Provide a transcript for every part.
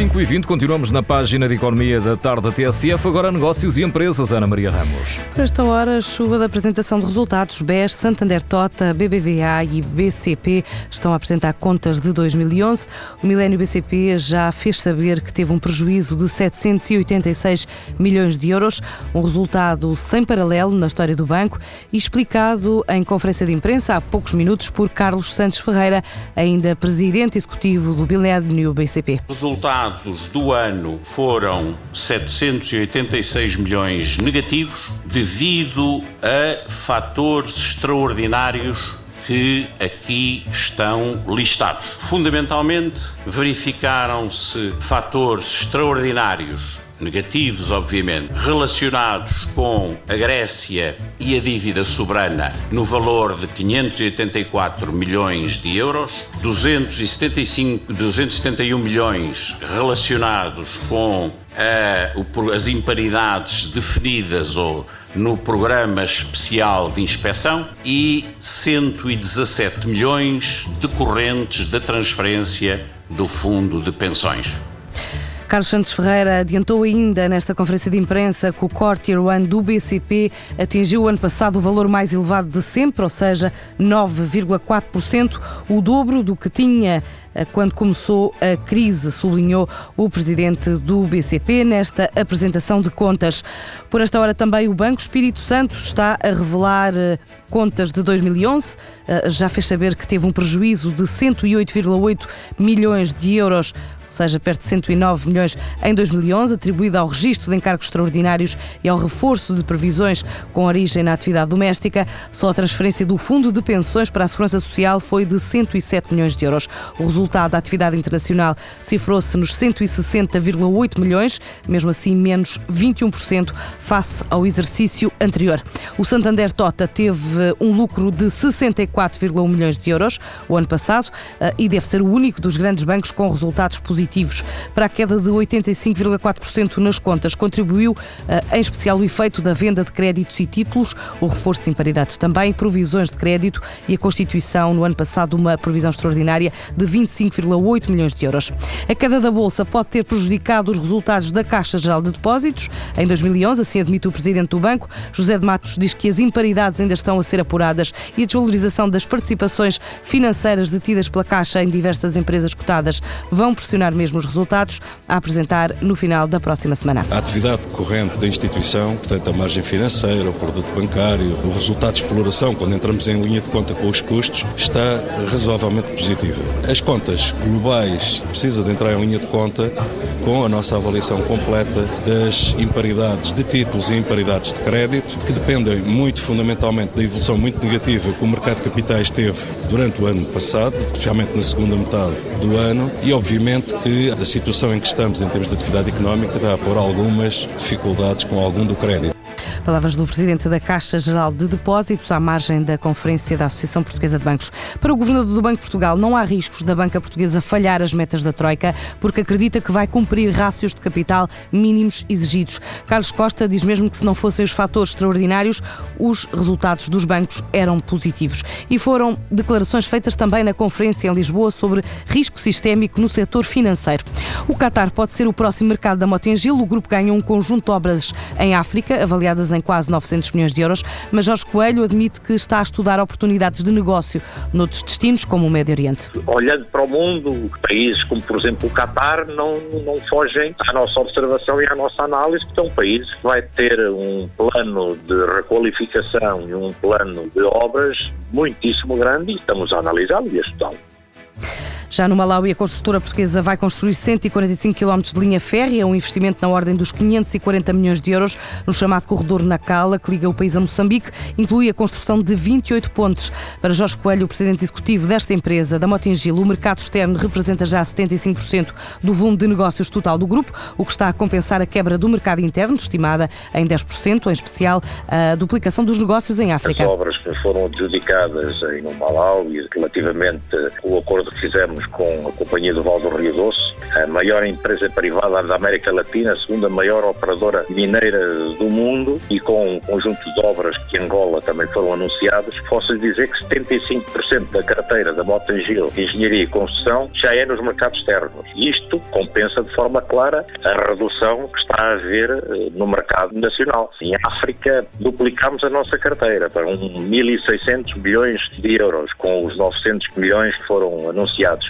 5h20, continuamos na página de Economia da Tarde TSF. Agora negócios e empresas, Ana Maria Ramos. Por esta hora, chuva da apresentação de resultados. BES, Santander Tota, BBVA e BCP estão a apresentar contas de 2011. O Milênio BCP já fez saber que teve um prejuízo de 786 milhões de euros, um resultado sem paralelo na história do banco e explicado em conferência de imprensa há poucos minutos por Carlos Santos Ferreira, ainda presidente executivo do Milênio BCP. Resultados do ano foram 786 milhões negativos devido a fatores extraordinários que aqui estão listados. Fundamentalmente, verificaram-se fatores extraordinários negativos, obviamente, relacionados com a Grécia e a dívida soberana no valor de 584 milhões de euros, 275, 271 milhões relacionados com uh, as imparidades definidas ou no programa especial de inspeção e 117 milhões decorrentes da transferência do fundo de pensões. Carlos Santos Ferreira adiantou ainda nesta conferência de imprensa que o Core Tier 1 do BCP atingiu o ano passado o valor mais elevado de sempre, ou seja, 9,4%, o dobro do que tinha eh, quando começou a crise, sublinhou o presidente do BCP nesta apresentação de contas. Por esta hora também o Banco Espírito Santo está a revelar eh, contas de 2011, eh, já fez saber que teve um prejuízo de 108,8 milhões de euros seja, perto de 109 milhões em 2011, atribuída ao registro de encargos extraordinários e ao reforço de previsões com origem na atividade doméstica. Só a transferência do Fundo de Pensões para a Segurança Social foi de 107 milhões de euros. O resultado da atividade internacional cifrou-se nos 160,8 milhões, mesmo assim menos 21% face ao exercício anterior. O Santander Tota teve um lucro de 64,1 milhões de euros o ano passado eh, e deve ser o único dos grandes bancos com resultados positivos positivos. Para a queda de 85,4% nas contas, contribuiu eh, em especial o efeito da venda de créditos e títulos, o reforço de imparidades também, provisões de crédito e a constituição no ano passado de uma provisão extraordinária de 25,8 milhões de euros. A queda da Bolsa pode ter prejudicado os resultados da Caixa Geral de Depósitos. Em 2011, assim admite o Presidente do Banco, José de Matos diz que as imparidades ainda estão a ser apuradas e a desvalorização das participações financeiras detidas pela Caixa em diversas empresas cotadas vão pressionar mesmo os resultados a apresentar no final da próxima semana. A atividade corrente da instituição, portanto, a margem financeira, o produto bancário, o resultado de exploração, quando entramos em linha de conta com os custos, está razoavelmente positiva. As contas globais precisam de entrar em linha de conta com a nossa avaliação completa das imparidades de títulos e imparidades de crédito, que dependem muito fundamentalmente da evolução muito negativa que o mercado de capitais teve durante o ano passado, especialmente na segunda metade do ano, e obviamente que a situação em que estamos em termos de atividade económica dá a pôr algumas dificuldades com algum do crédito. Palavras do Presidente da Caixa Geral de Depósitos à margem da Conferência da Associação Portuguesa de Bancos. Para o Governador do Banco de Portugal, não há riscos da banca portuguesa falhar as metas da Troika, porque acredita que vai cumprir rácios de capital mínimos exigidos. Carlos Costa diz mesmo que se não fossem os fatores extraordinários, os resultados dos bancos eram positivos. E foram declarações feitas também na conferência em Lisboa sobre risco sistémico no setor financeiro. O Qatar pode ser o próximo mercado da Motengil. O grupo ganhou um conjunto de obras em África, avaliadas em quase 900 milhões de euros, mas Jorge Coelho admite que está a estudar oportunidades de negócio noutros destinos, como o Médio Oriente. Olhando para o mundo, países como, por exemplo, o Qatar não, não fogem à nossa observação e à nossa análise, porque é um país que vai ter um plano de requalificação e um plano de obras muitíssimo grande e estamos a analisá-lo e a estudá-lo. Já no Malawi, a construtora portuguesa vai construir 145 km de linha férrea, um investimento na ordem dos 540 milhões de euros no chamado corredor Nacala, que liga o país a Moçambique, inclui a construção de 28 pontes. Para Jorge Coelho, o presidente executivo desta empresa, da Motengil, o mercado externo representa já 75% do volume de negócios total do grupo, o que está a compensar a quebra do mercado interno, estimada em 10%, em especial a duplicação dos negócios em África. As obras que foram adjudicadas em Malawi, relativamente ao acordo que fizemos com a Companhia do Val do Rio Doce, a maior empresa privada da América Latina, a segunda maior operadora mineira do mundo e com um conjunto de obras que em Angola também foram anunciadas, posso dizer que 75% da carteira da Motangil Engenharia e Construção já é nos mercados externos. Isto compensa de forma clara a redução que está a haver eh, no mercado nacional. Em África duplicamos a nossa carteira para 1.600 milhões de euros, com os 900 milhões que foram anunciados.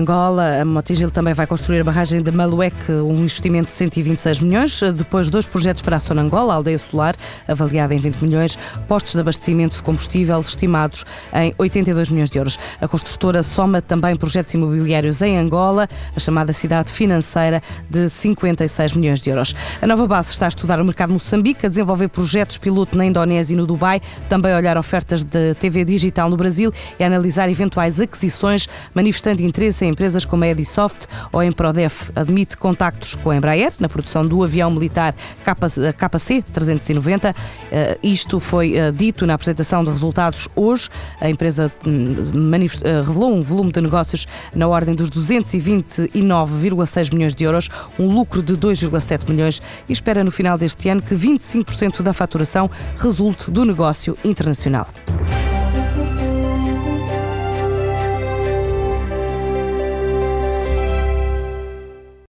Angola, a Motigil também vai construir a barragem de Malueque, um investimento de 126 milhões, depois dois projetos para a Zona Angola, a Aldeia Solar, avaliada em 20 milhões, postos de abastecimento de combustível estimados em 82 milhões de euros. A construtora soma também projetos imobiliários em Angola, a chamada cidade financeira, de 56 milhões de euros. A nova base está a estudar o mercado Moçambique, a desenvolver projetos piloto na Indonésia e no Dubai, também olhar ofertas de TV digital no Brasil e analisar eventuais aquisições, manifestando interesse em empresas como a Edisoft ou a Emprodef. Admite contactos com a Embraer na produção do avião militar KC-390. Eh, isto foi eh, dito na apresentação de resultados hoje. A empresa hum, eh, revelou um volume de negócios na ordem dos 229,6 milhões de euros, um lucro de 2,7 milhões e espera no final deste ano que 25% da faturação resulte do negócio internacional.